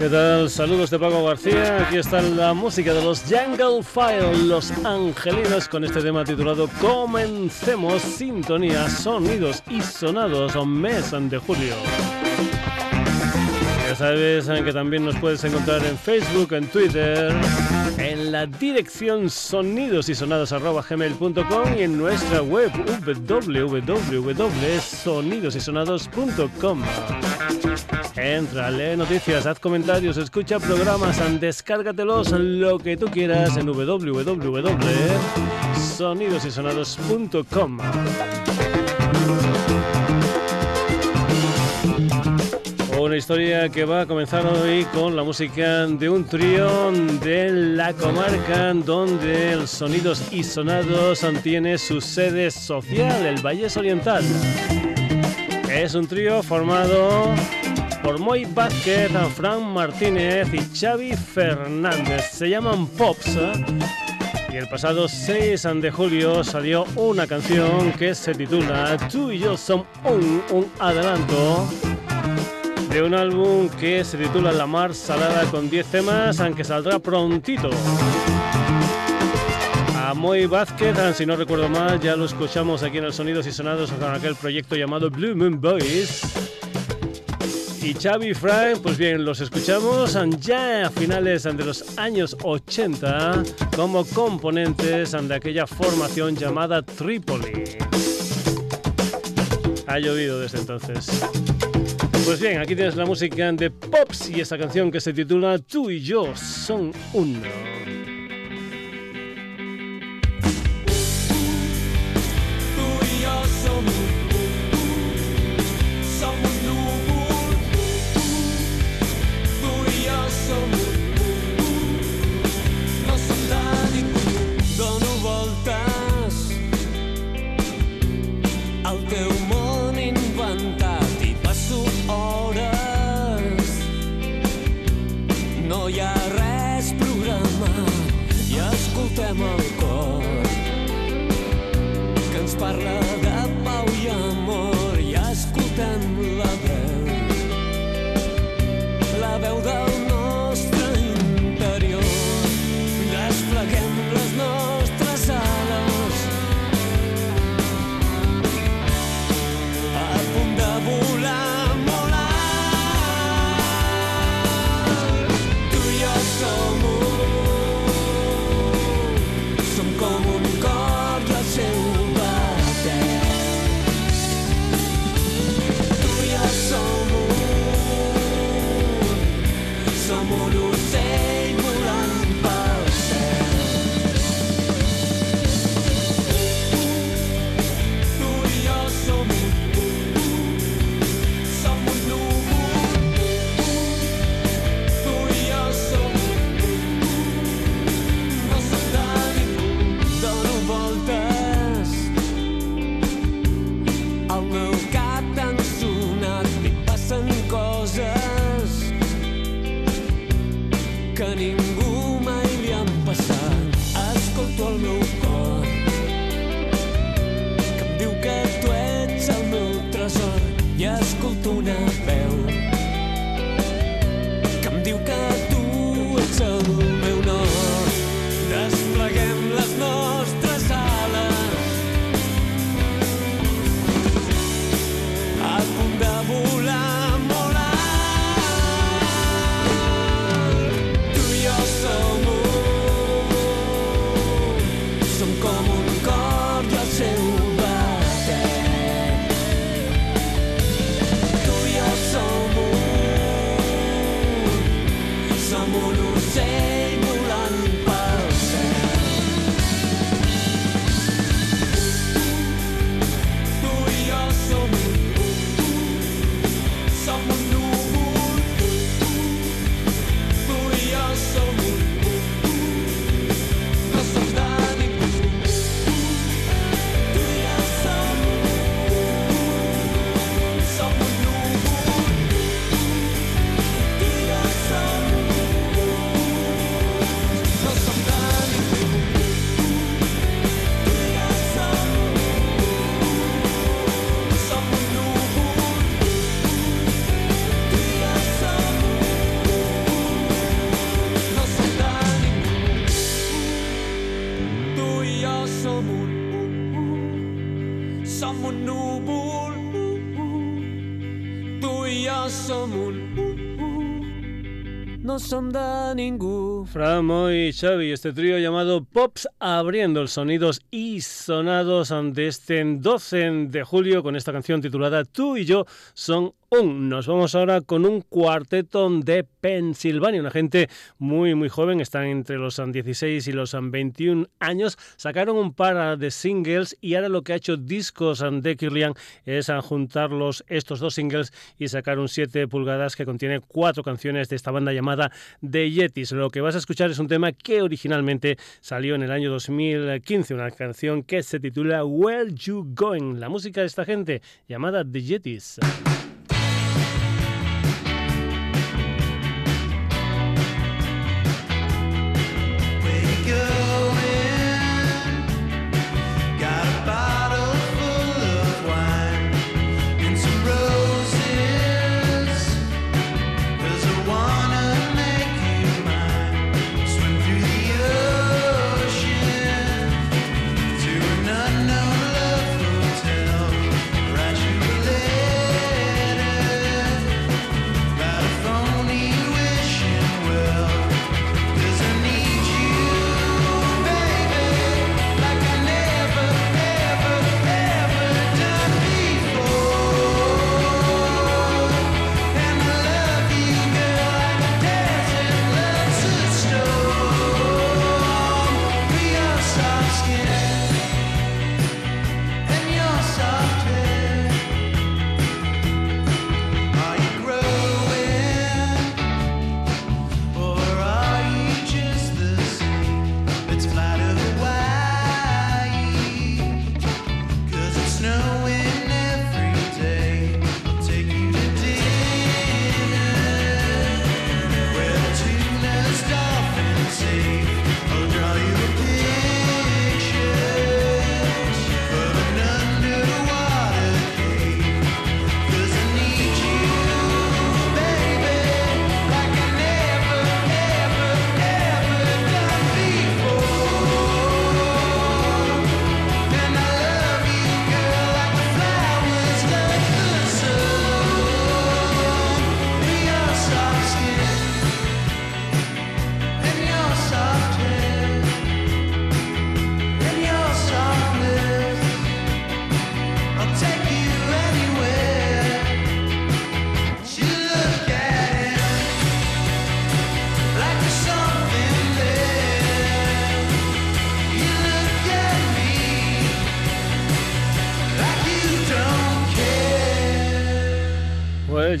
¿Qué tal? Saludos de Paco García. Aquí está la música de los Jungle Fire, los angelinos, con este tema titulado Comencemos Sintonía, Sonidos y Sonados, mes de julio. Ya sabes que también nos puedes encontrar en Facebook, en Twitter, la dirección sonidosysonados.gmail.com y en nuestra web www.sonidosysonados.com. Entra, lee noticias, haz comentarios, escucha programas, descárgatelos, lo que tú quieras en www.sonidosysonados.com. Una historia que va a comenzar hoy con la música de un trío de la comarca donde el Sonidos y Sonados tiene su sede social, el Valles Oriental. Es un trío formado por Moy Vázquez, Fran Martínez y Xavi Fernández. Se llaman Pops. ¿eh? Y el pasado 6 de julio salió una canción que se titula Tú y yo un, un adelanto de un álbum que se titula La Mar Salada con 10 temas, aunque saldrá prontito. A Moy Vázquez, si no recuerdo mal, ya lo escuchamos aquí en el Sonidos y Sonados con aquel proyecto llamado Blue Moon Boys y Xavi Frank, pues bien, los escuchamos ya a finales de los años 80 como componentes de aquella formación llamada Tripoli. Ha llovido desde entonces. Pues bien, aquí tienes la música de Pops y esa canción que se titula Tú y yo son uno. Framo y Xavi, este trío llamado Pops, abriendo los sonidos y sonados de este 12 de julio con esta canción titulada Tú y yo son nos vamos ahora con un cuarteto de Pensilvania, una gente muy muy joven, están entre los 16 y los 21 años, sacaron un par de singles y ahora lo que ha hecho Discos de Kirlian es juntarlos estos dos singles y sacar un 7 pulgadas que contiene cuatro canciones de esta banda llamada The Yetis. Lo que vas a escuchar es un tema que originalmente salió en el año 2015, una canción que se titula Where You Going, la música de esta gente llamada The Yetis.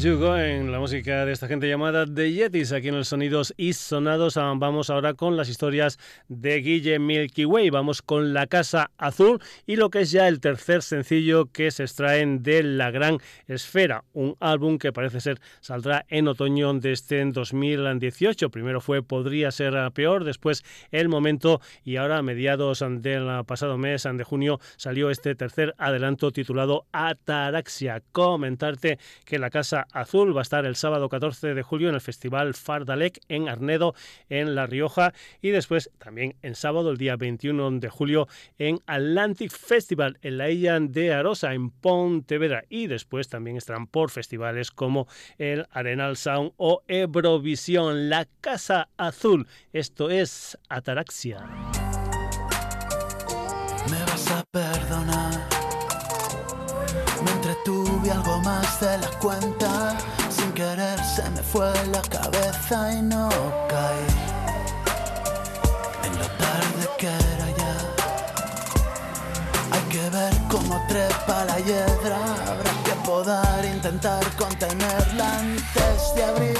En la música de esta gente llamada The Yetis, aquí en los sonidos y sonados. Ah, vamos ahora con las historias de Guille Milky Way. Vamos con La Casa Azul y lo que es ya el tercer sencillo que se extraen de La Gran Esfera, un álbum que parece ser saldrá en otoño de este 2018. Primero fue Podría ser peor, después El Momento y ahora a mediados del pasado mes de junio salió este tercer adelanto titulado Ataraxia. Comentarte que La Casa Azul va a estar el sábado 14 de julio en el Festival Fardalec en Arnedo, en La Rioja, y después también en sábado, el día 21 de julio, en Atlantic Festival en la isla de Arosa, en Pontevedra, y después también estarán por festivales como el Arenal Sound o Eurovisión, la Casa Azul. Esto es Ataraxia. Me vas a perdonar me entretuve algo más de la cuenta. Sin querer se me fue la cabeza y no caí. En lo tarde que era ya. Hay que ver cómo trepa la hiedra. Habrá que poder intentar contenerla antes de abrir.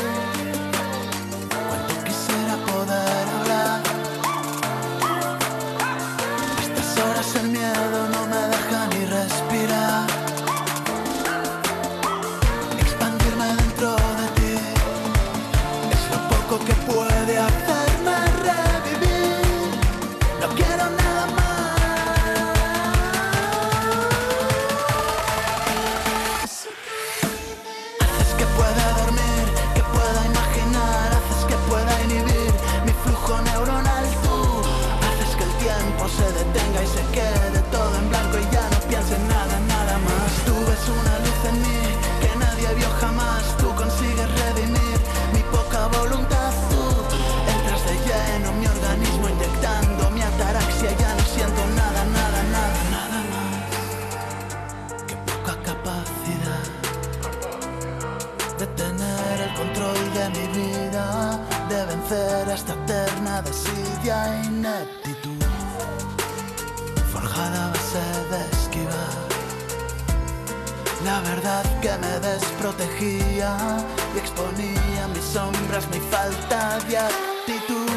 Cuando quisiera poder hablar. estas horas el miedo no me mi vida de vencer esta eterna desidia e ineptitud. Forjada a base de esquivar la verdad que me desprotegía y exponía mis sombras, mi falta de actitud.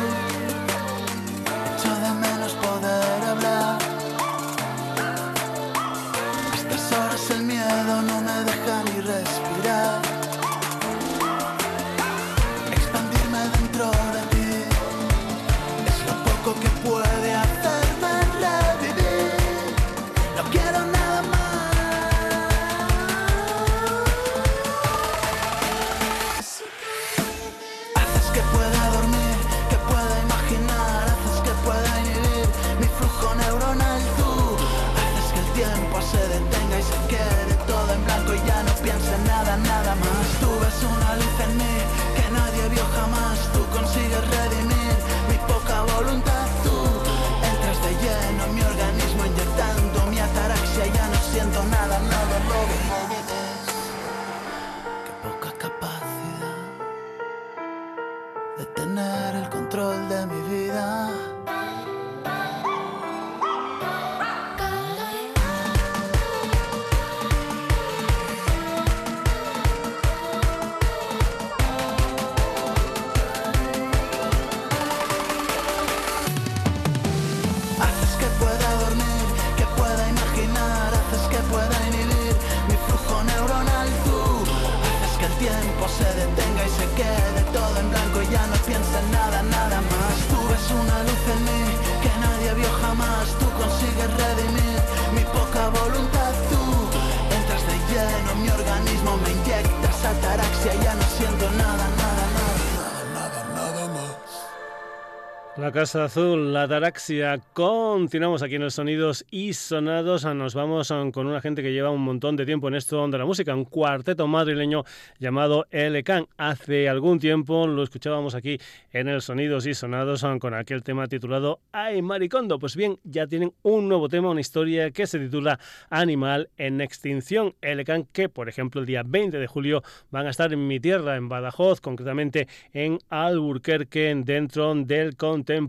Casa Azul, la Ataraxia. Continuamos aquí en los sonidos y sonados. Nos vamos con una gente que lleva un montón de tiempo en esto de la música, un cuarteto madrileño llamado Can. Hace algún tiempo lo escuchábamos aquí en el Sonidos y Sonados con aquel tema titulado Ay Maricondo. Pues bien, ya tienen un nuevo tema, una historia que se titula Animal en Extinción. Can, que por ejemplo el día 20 de julio van a estar en mi tierra, en Badajoz, concretamente en Alburquerque, dentro del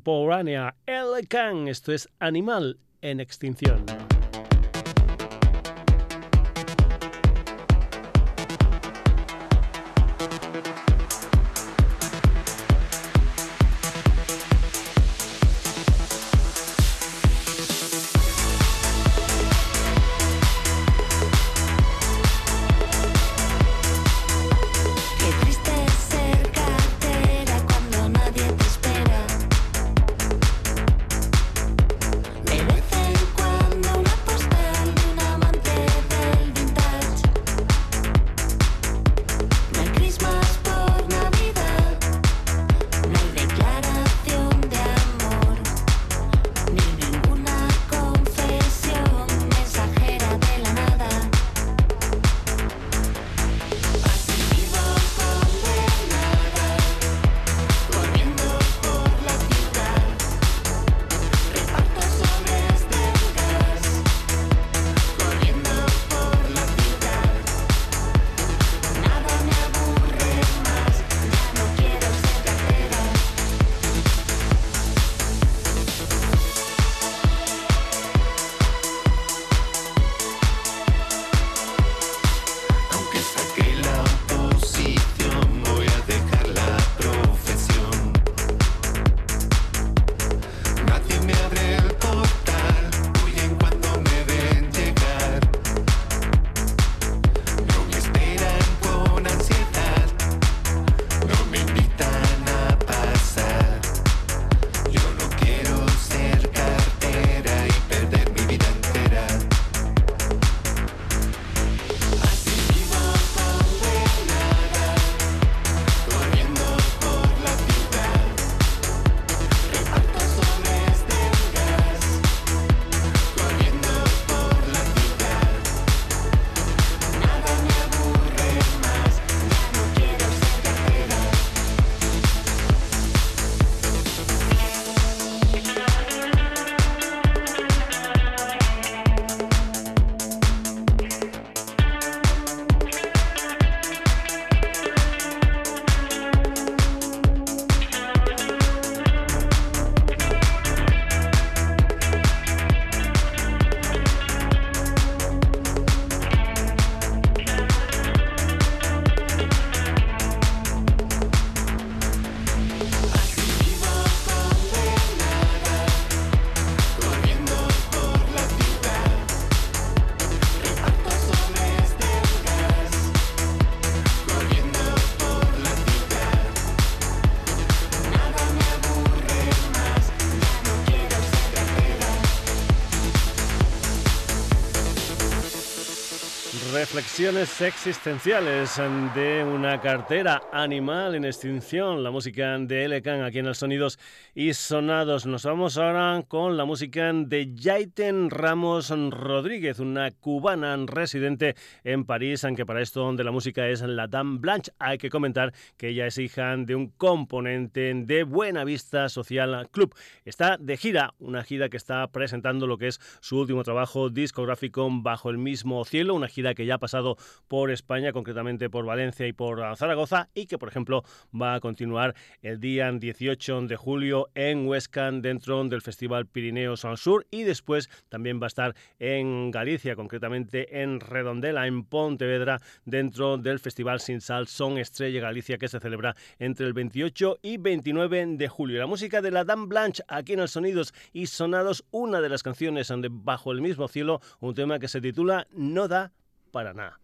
Contemporánea. El Can, esto es Animal en Extinción. Existenciales de una cartera animal en extinción, la música de Elecan aquí en los Sonidos y Sonados. Nos vamos ahora con la música de Yaiten Ramos Rodríguez, una cubana residente en París, aunque para esto donde la música es la Dame Blanche. Hay que comentar que ella es hija de un componente de Buena Vista Social Club. Está de gira, una gira que está presentando lo que es su último trabajo discográfico bajo el mismo cielo, una gira que ya ha pasado por España, concretamente por Valencia y por Zaragoza, y que, por ejemplo, va a continuar el día 18 de julio en Huesca, dentro del Festival Pirineos al Sur, y después también va a estar en Galicia, concretamente en Redondela, en Pontevedra, dentro del Festival Sin Sal Son Estrella Galicia, que se celebra entre el 28 y 29 de julio. La música de la Dame Blanche aquí en el Sonidos y Sonados, una de las canciones de Bajo el mismo cielo, un tema que se titula No da para nada.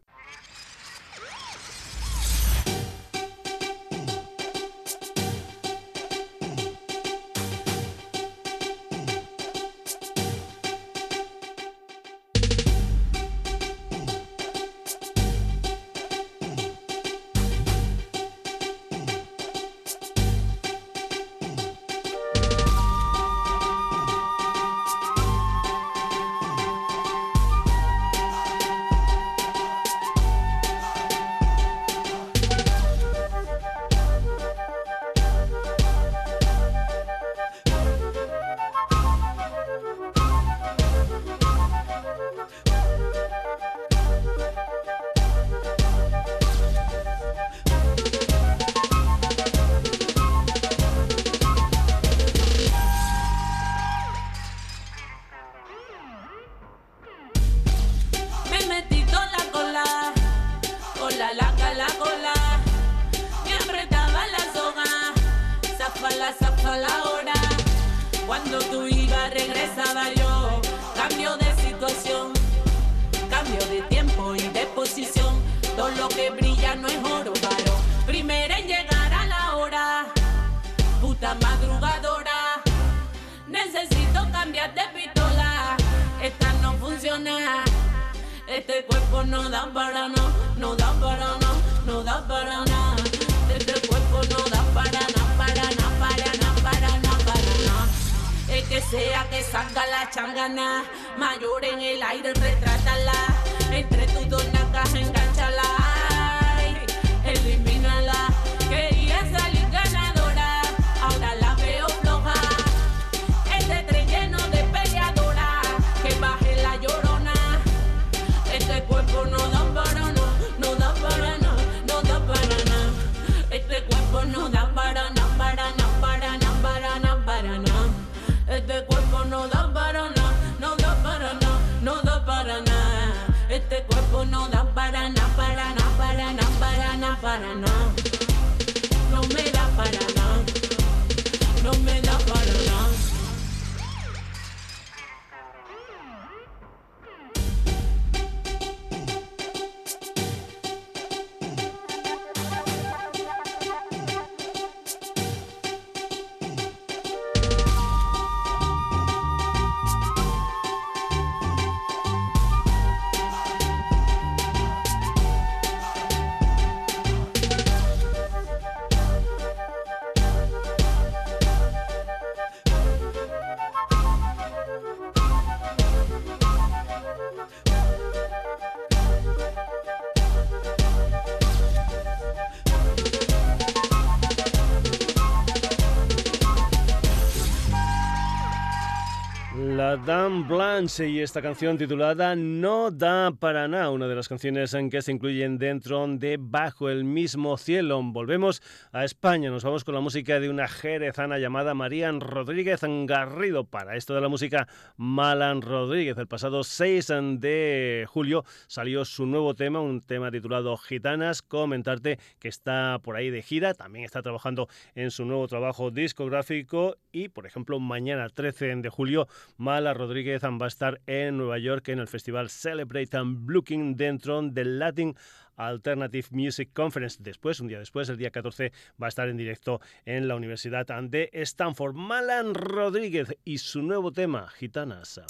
А, да, Blanche y esta canción titulada No da para nada, una de las canciones en que se incluyen dentro de Bajo el mismo cielo. Volvemos a España, nos vamos con la música de una jerezana llamada Marían Rodríguez Garrido. Para esto de la música, Malan Rodríguez. El pasado 6 de julio salió su nuevo tema, un tema titulado Gitanas. Comentarte que está por ahí de gira, también está trabajando en su nuevo trabajo discográfico y, por ejemplo, mañana 13 de julio, Malan Va a estar en Nueva York en el festival Celebrate and Looking dentro del Latin Alternative Music Conference. Después, un día después, el día 14, va a estar en directo en la Universidad de Stanford. Malan Rodríguez y su nuevo tema, Gitanas.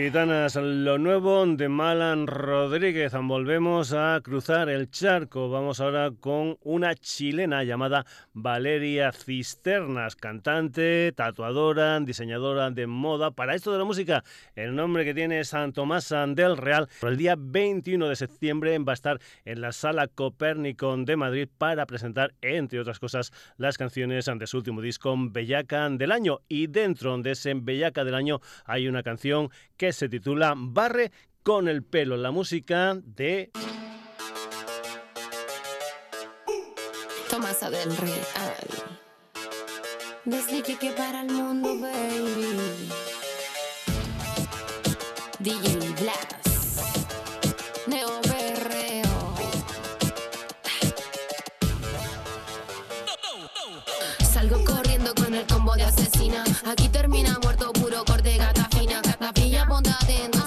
Gitanas, lo nuevo de Malan Rodríguez. Volvemos a cruzar el charco. Vamos ahora con una chilena llamada Valeria Cisternas, cantante, tatuadora, diseñadora de moda. Para esto de la música, el nombre que tiene es San Tomás del Real. El día 21 de septiembre va a estar en la Sala Copérnico de Madrid para presentar, entre otras cosas, las canciones ante su último disco, Bellaca del Año. Y dentro de ese Bellaca del Año hay una canción que se titula Barre con el pelo, la música de... Tomasa del Real. Desde que para el mundo, baby. DJ Blas. Neo Berreo. Salgo corriendo con el combo de asesina. Aquí termina muerto onda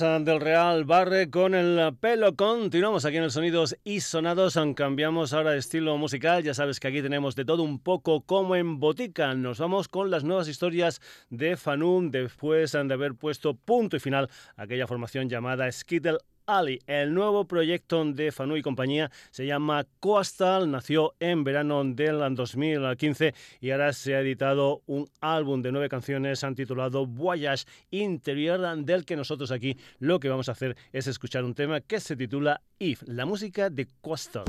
del Real Barre con el pelo. Continuamos aquí en el Sonidos y Sonados. Cambiamos ahora de estilo musical. Ya sabes que aquí tenemos de todo un poco como en botica. Nos vamos con las nuevas historias de Fanum después de haber puesto punto y final aquella formación llamada Skittle Ali. El nuevo proyecto de Fanu y compañía se llama Coastal, nació en verano del 2015 y ahora se ha editado un álbum de nueve canciones titulado Voyage Interior, del que nosotros aquí lo que vamos a hacer es escuchar un tema que se titula If, la música de Coastal.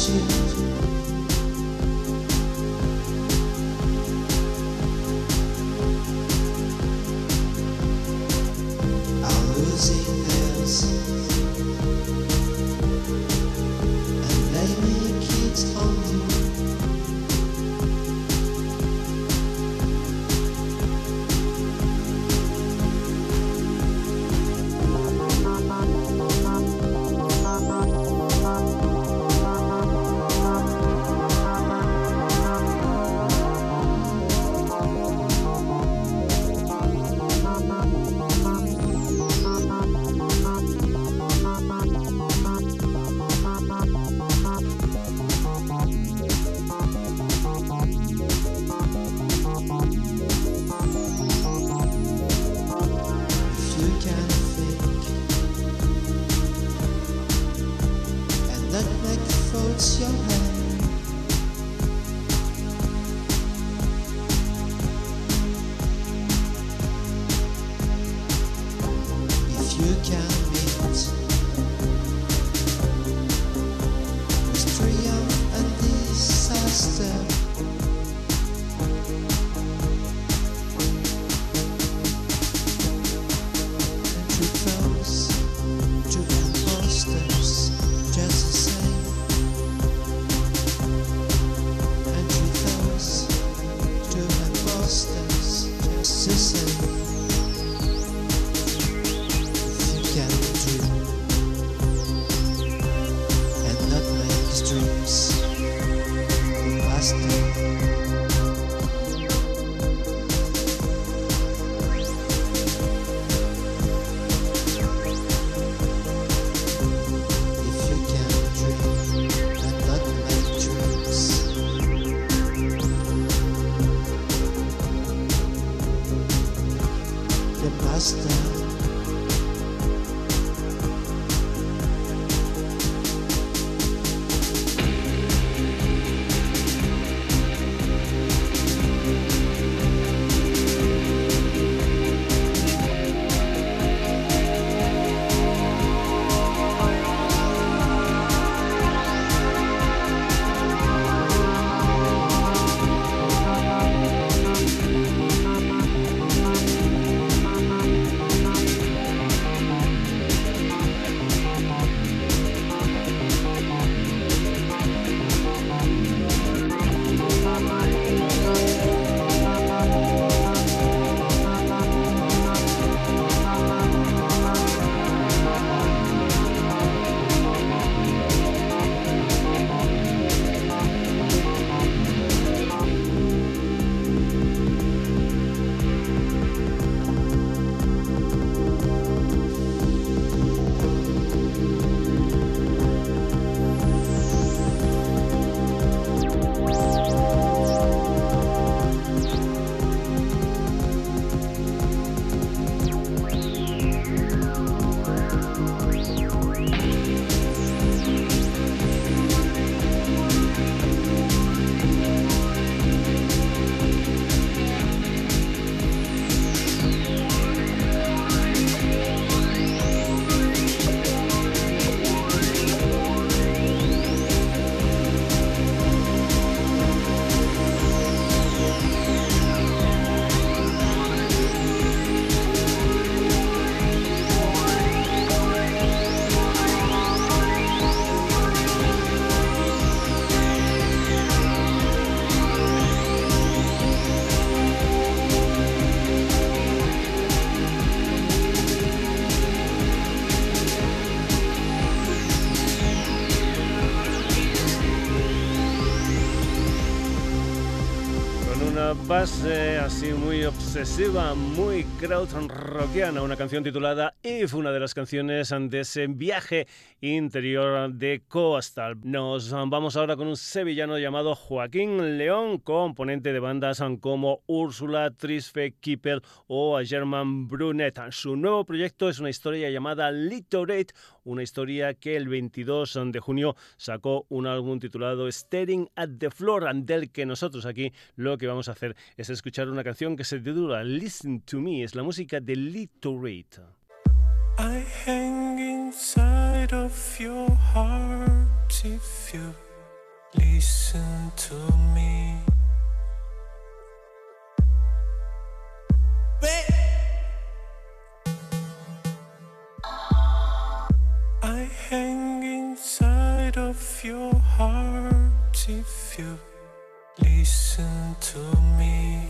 change. Una base así muy obsesiva, muy krautrockera, una canción titulada If, una de las canciones de ese viaje interior de Coastal. Nos vamos ahora con un sevillano llamado Joaquín León, componente de bandas como Úrsula, Trisfe, Keeper o German Brunet. Su nuevo proyecto es una historia llamada Litorate, una historia que el 22 de junio sacó un álbum titulado Staring at the Floor, del que nosotros aquí lo que vamos a hacer es escuchar una canción que se titula Listen to Me, es la música de. I hang inside of your heart if you listen to me. I hang inside of your heart if you listen to me.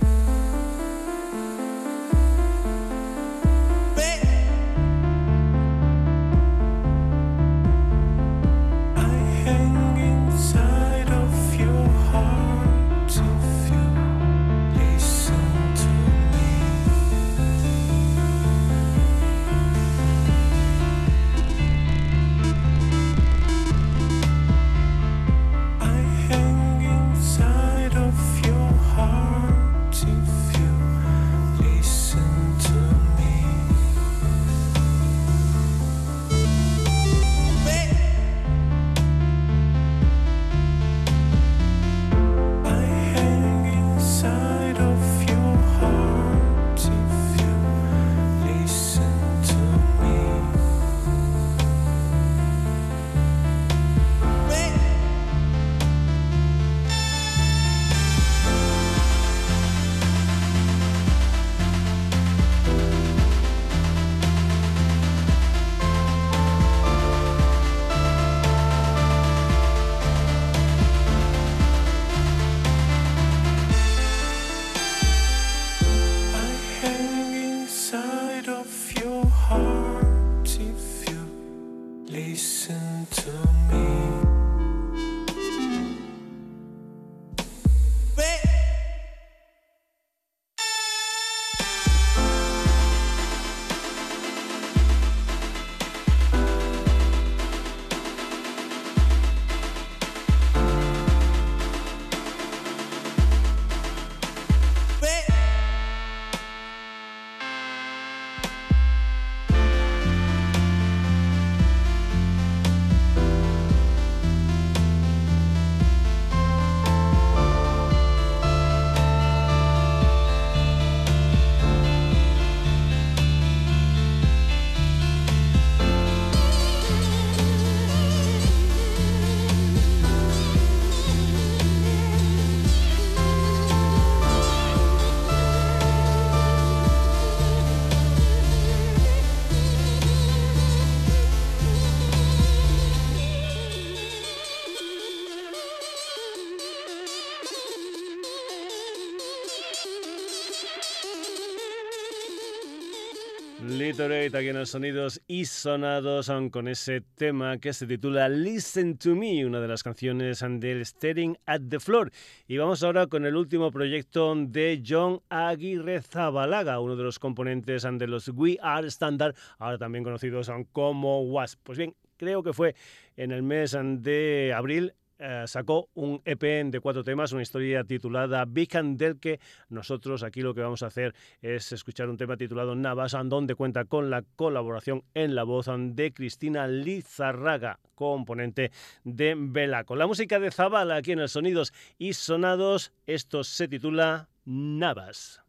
Aquí en los sonidos y sonados con ese tema que se titula Listen to Me, una de las canciones del Staring at the Floor. Y vamos ahora con el último proyecto de John Aguirre Zabalaga, uno de los componentes de los We Are Standard, ahora también conocidos como WASP. Pues bien, creo que fue en el mes de abril eh, sacó un EP de cuatro temas, una historia titulada Big del que nosotros aquí lo que vamos a hacer es escuchar un tema titulado Navas, donde cuenta con la colaboración en la voz de Cristina Lizarraga, componente de Vela. Con la música de Zabala aquí en el Sonidos y Sonados, esto se titula Navas.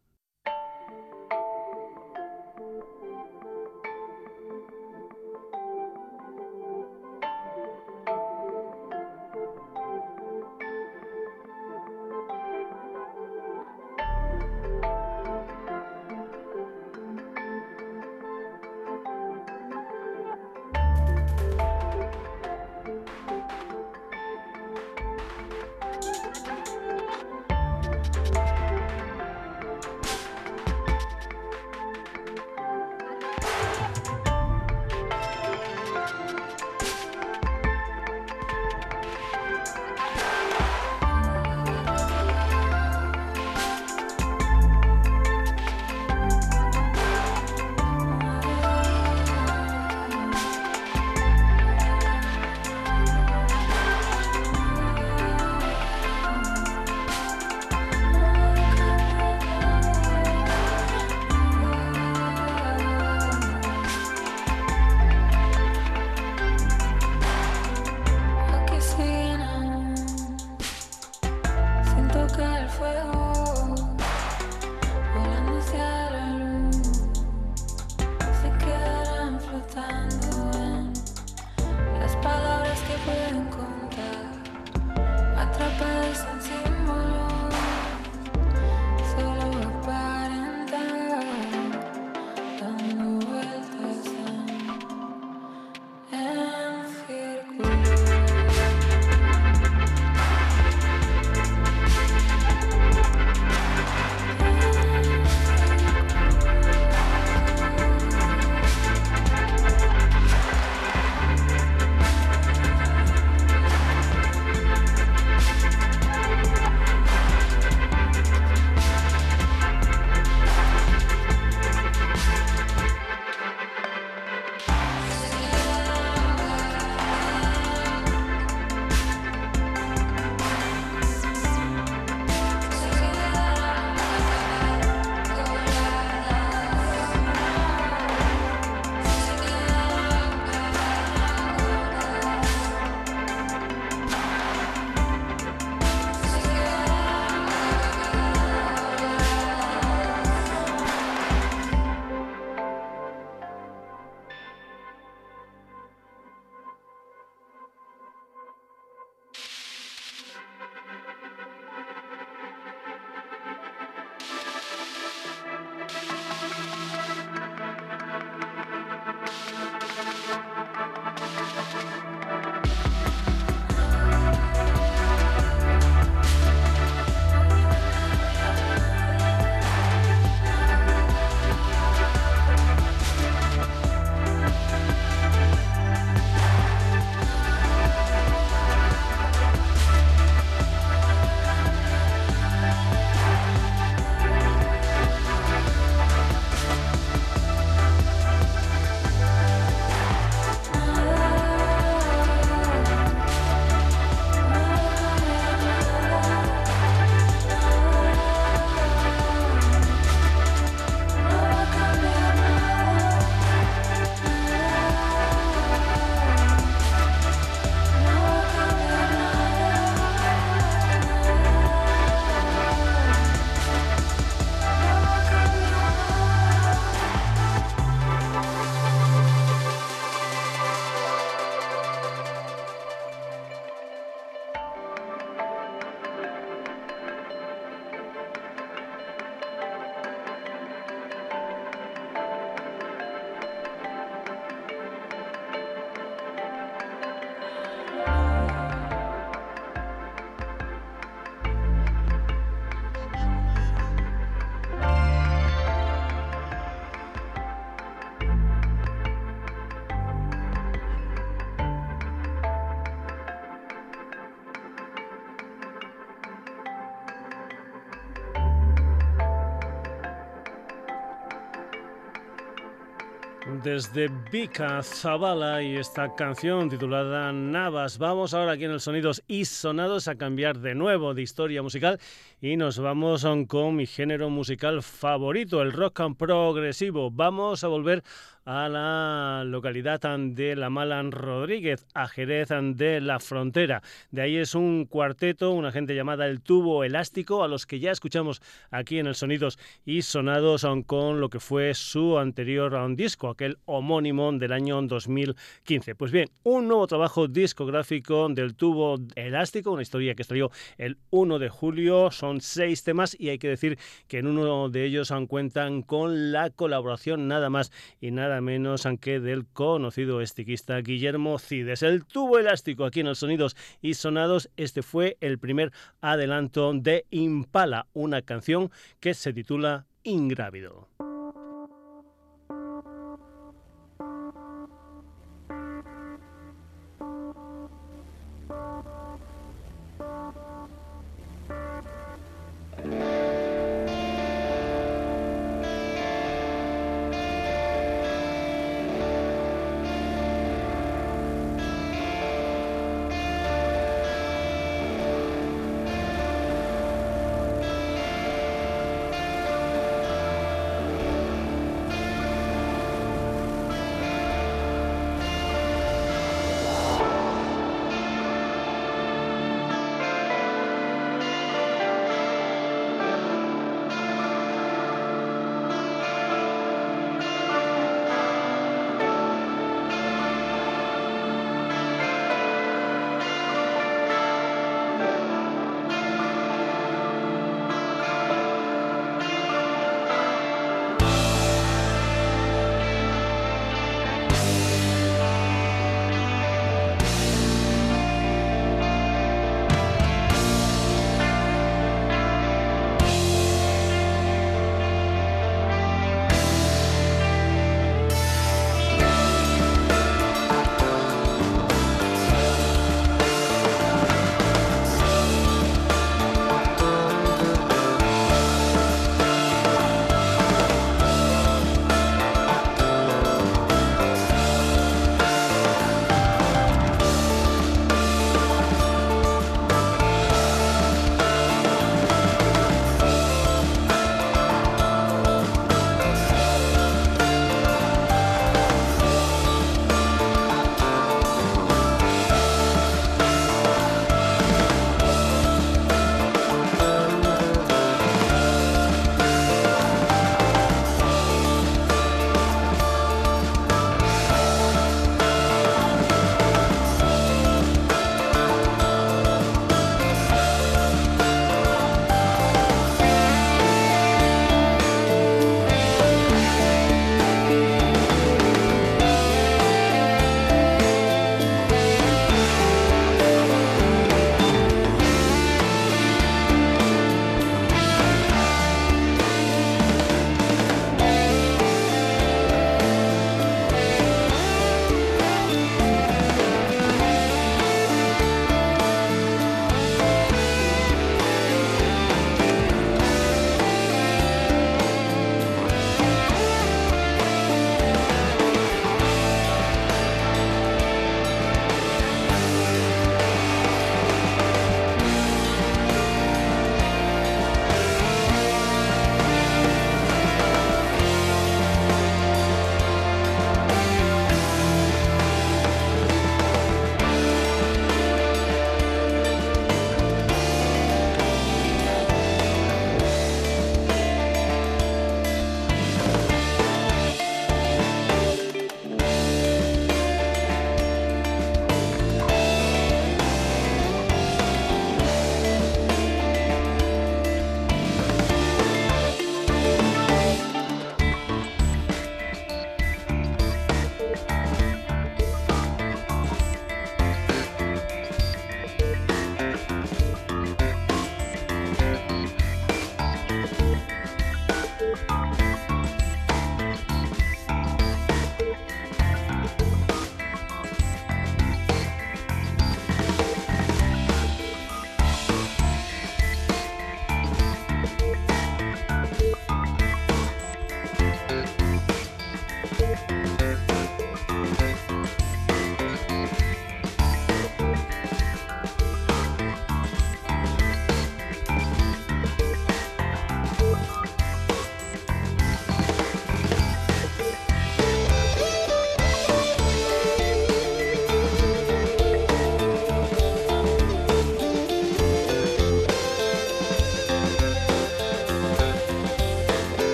Desde Vika Zavala y esta canción titulada Navas. Vamos ahora aquí en el Sonidos y Sonados a cambiar de nuevo de historia musical y nos vamos con mi género musical favorito, el rock and progresivo. Vamos a volver a la localidad de La Malan Rodríguez, a Jerez de la Frontera. De ahí es un cuarteto, una gente llamada El Tubo Elástico, a los que ya escuchamos aquí en el Sonidos y Sonados con lo que fue su anterior disco, aquel homónimo del año 2015. Pues bien, un nuevo trabajo discográfico del Tubo Elástico, una historia que salió el 1 de julio, son seis temas y hay que decir que en uno de ellos cuentan con la colaboración nada más y nada menos aunque del conocido estiquista Guillermo Cides. El tubo elástico aquí en los sonidos y sonados, este fue el primer adelanto de Impala, una canción que se titula Ingrávido.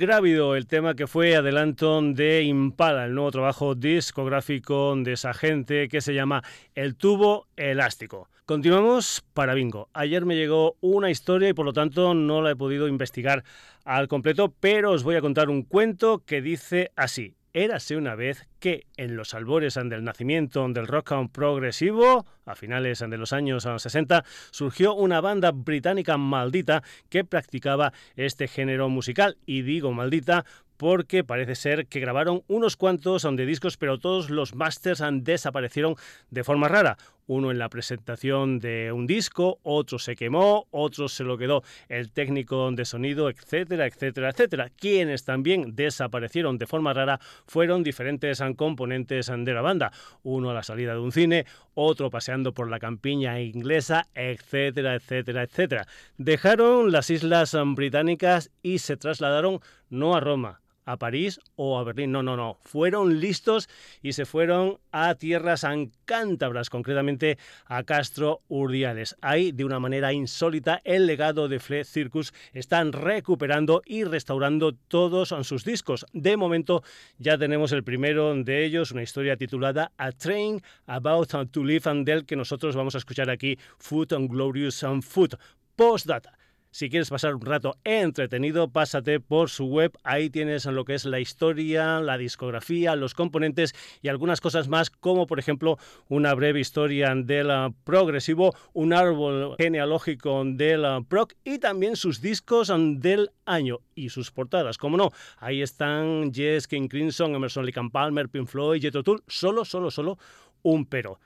Ingrávido, el tema que fue adelanto de Impala, el nuevo trabajo discográfico de esa gente que se llama El tubo elástico. Continuamos para Bingo. Ayer me llegó una historia y por lo tanto no la he podido investigar al completo, pero os voy a contar un cuento que dice así. Érase una vez que en los albores del nacimiento del rock progresivo, a finales de los años 60, surgió una banda británica maldita que practicaba este género musical. Y digo maldita porque parece ser que grabaron unos cuantos de discos, pero todos los masters desaparecieron de forma rara. Uno en la presentación de un disco, otro se quemó, otro se lo quedó el técnico de sonido, etcétera, etcétera, etcétera. Quienes también desaparecieron de forma rara fueron diferentes componentes de la banda. Uno a la salida de un cine, otro paseando por la campiña inglesa, etcétera, etcétera, etcétera. Dejaron las islas británicas y se trasladaron no a Roma, a París o a Berlín. No, no, no. Fueron listos y se fueron a tierras ancántabras, concretamente a Castro Urdiales. Ahí, de una manera insólita, el legado de Fle Circus están recuperando y restaurando todos sus discos. De momento ya tenemos el primero de ellos, una historia titulada A Train About to Live and del que nosotros vamos a escuchar aquí, Food and Glorious and Food. Postdata. Si quieres pasar un rato entretenido, pásate por su web. Ahí tienes lo que es la historia, la discografía, los componentes y algunas cosas más, como por ejemplo una breve historia del progresivo, un árbol genealógico del prog y también sus discos del año y sus portadas. Como no, ahí están Jess, King Crimson, Emerson Lake Palmer, Pink Floyd, Jethro Tull. Solo, solo, solo un pero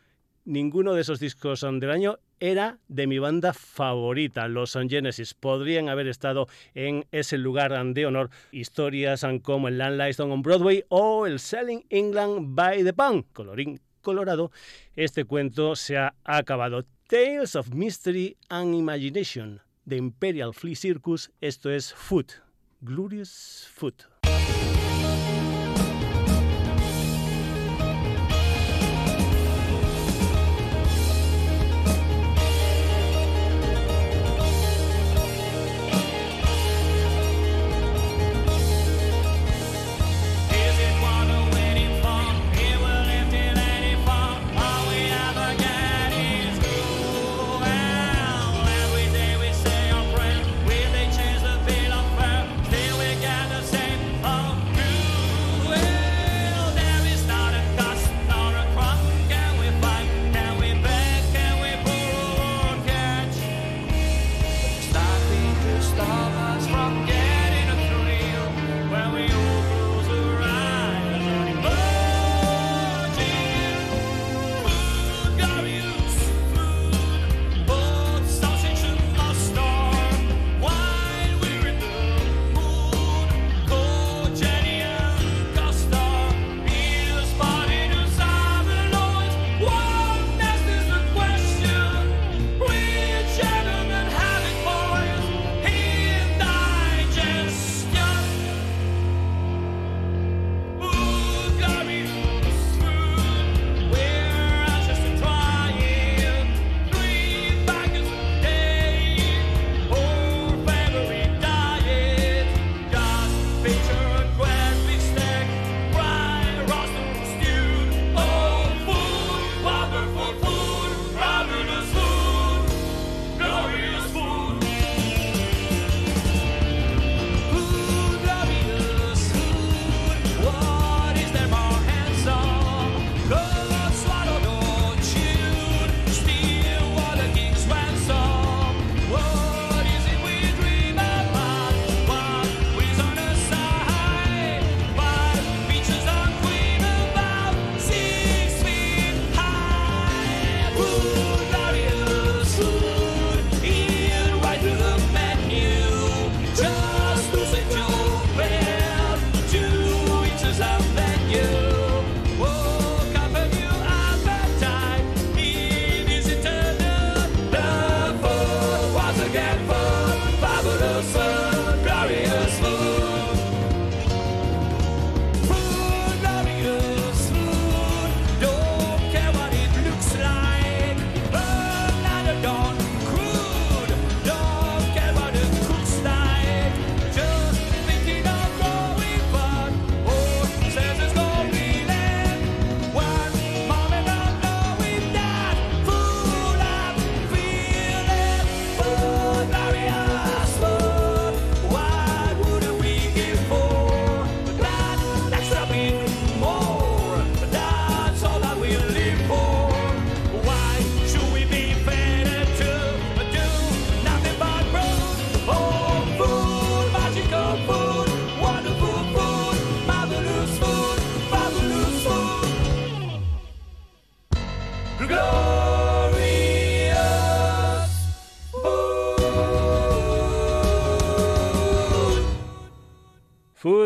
ninguno de esos discos del año era de mi banda favorita, los Genesis. Podrían haber estado en ese lugar de honor historias como el Landlines on Broadway o el Selling England by the Pound, colorín colorado. Este cuento se ha acabado. Tales of Mystery and Imagination de Imperial Flea Circus. Esto es Foot, Glorious Foot.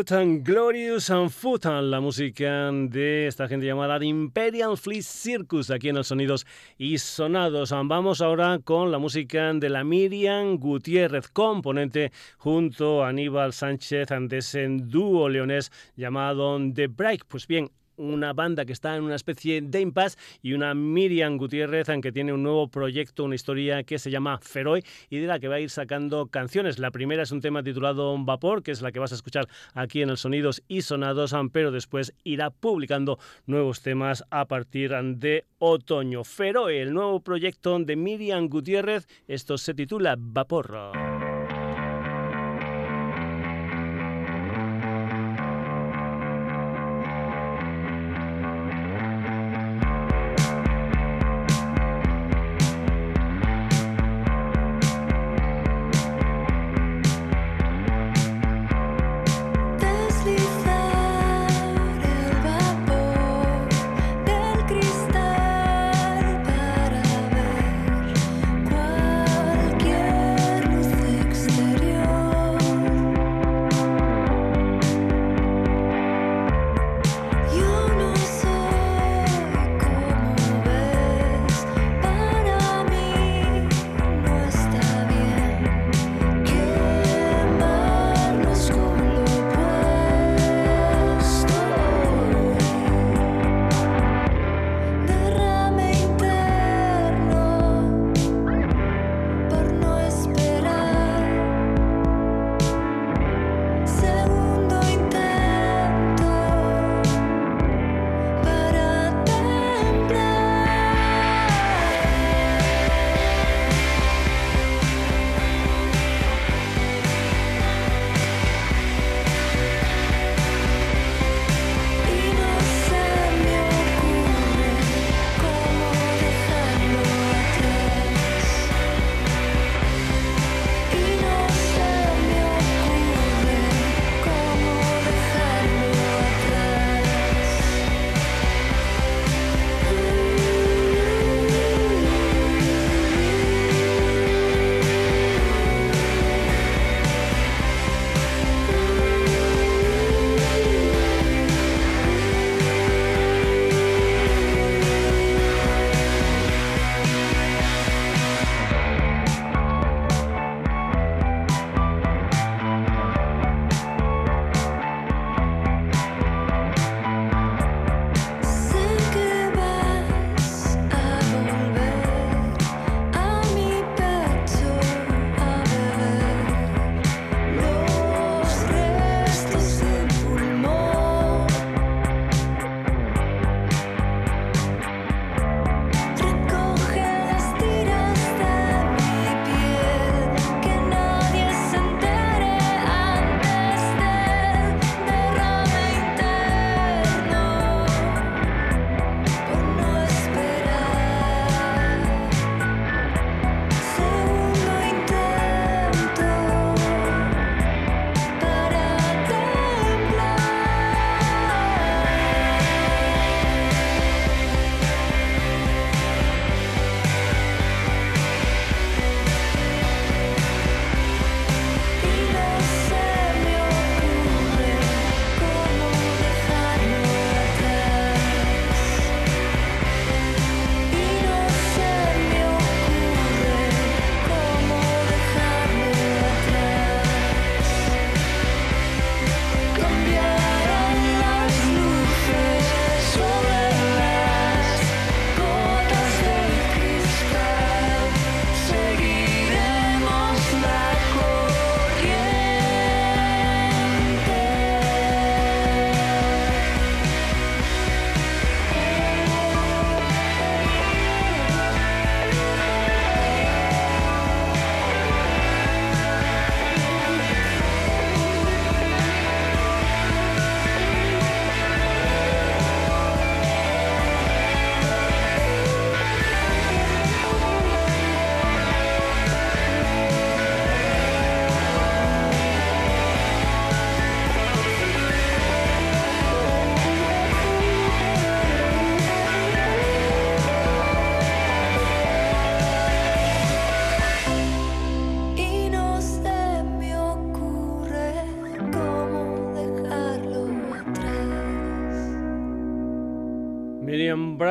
Food and Glorious and Food, la música de esta gente llamada The Imperial Fleet Circus, aquí en los Sonidos y Sonados. Vamos ahora con la música de la Miriam Gutiérrez, componente junto a Aníbal Sánchez de ese dúo leonés llamado The Break. Pues bien, una banda que está en una especie de impasse y una Miriam Gutiérrez que tiene un nuevo proyecto, una historia que se llama Feroy y de la que va a ir sacando canciones. La primera es un tema titulado Vapor, que es la que vas a escuchar aquí en el Sonidos y Sonados, pero después irá publicando nuevos temas a partir de otoño. Feroy, el nuevo proyecto de Miriam Gutiérrez, esto se titula Vapor.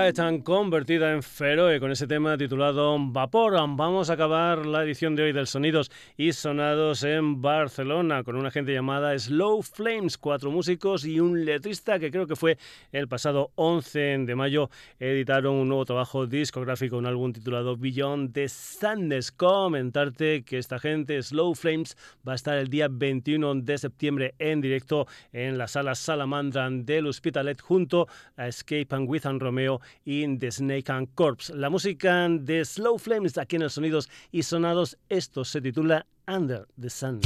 Brighton convertida en Feroe con ese tema titulado Vapor. Vamos a acabar la edición de hoy del Sonidos y Sonados en Barcelona con una gente llamada Slow Flames, cuatro músicos y un letrista que creo que fue el pasado 11 de mayo editaron un nuevo trabajo discográfico, un álbum titulado Beyond the Sadness. Comentarte que esta gente, Slow Flames, va a estar el día 21 de septiembre en directo en la sala Salamandra del Hospitalet junto a Escape and With Romeo y The Snake and Corpse. La música de Slow Flames aquí en el Sonidos y Sonados, esto se titula Under the Sun.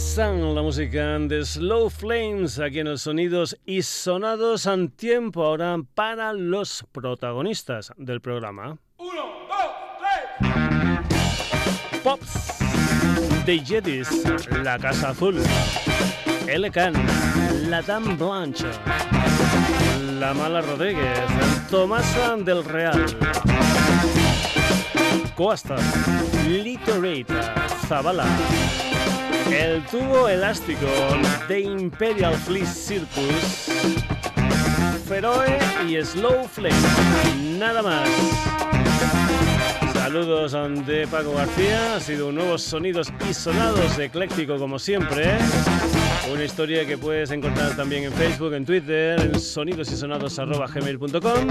Sun, la música de Slow Flames, aquí en los sonidos y sonados en tiempo ahora para los protagonistas del programa. Uno, dos, tres. Pops, The Jedis, La Casa Azul, Elecan, La Dame Blanche, La Mala Rodríguez, Tomasa del Real, Coasta, Litorata, Zabala. El tubo elástico de Imperial Fleet Circus, Feroe y Slow Flame. Nada más. Saludos de Paco García, ha sido un nuevo sonidos y sonados ecléctico como siempre. Una historia que puedes encontrar también en Facebook, en Twitter, en sonidosysonados.gmail.com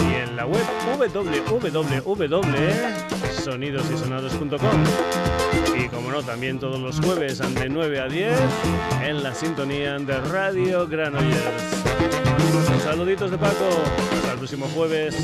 y en la web www.sonidosysonados.com como no, también todos los jueves de 9 a 10 en la sintonía de Radio Granollers. Saluditos de Paco, hasta el próximo jueves.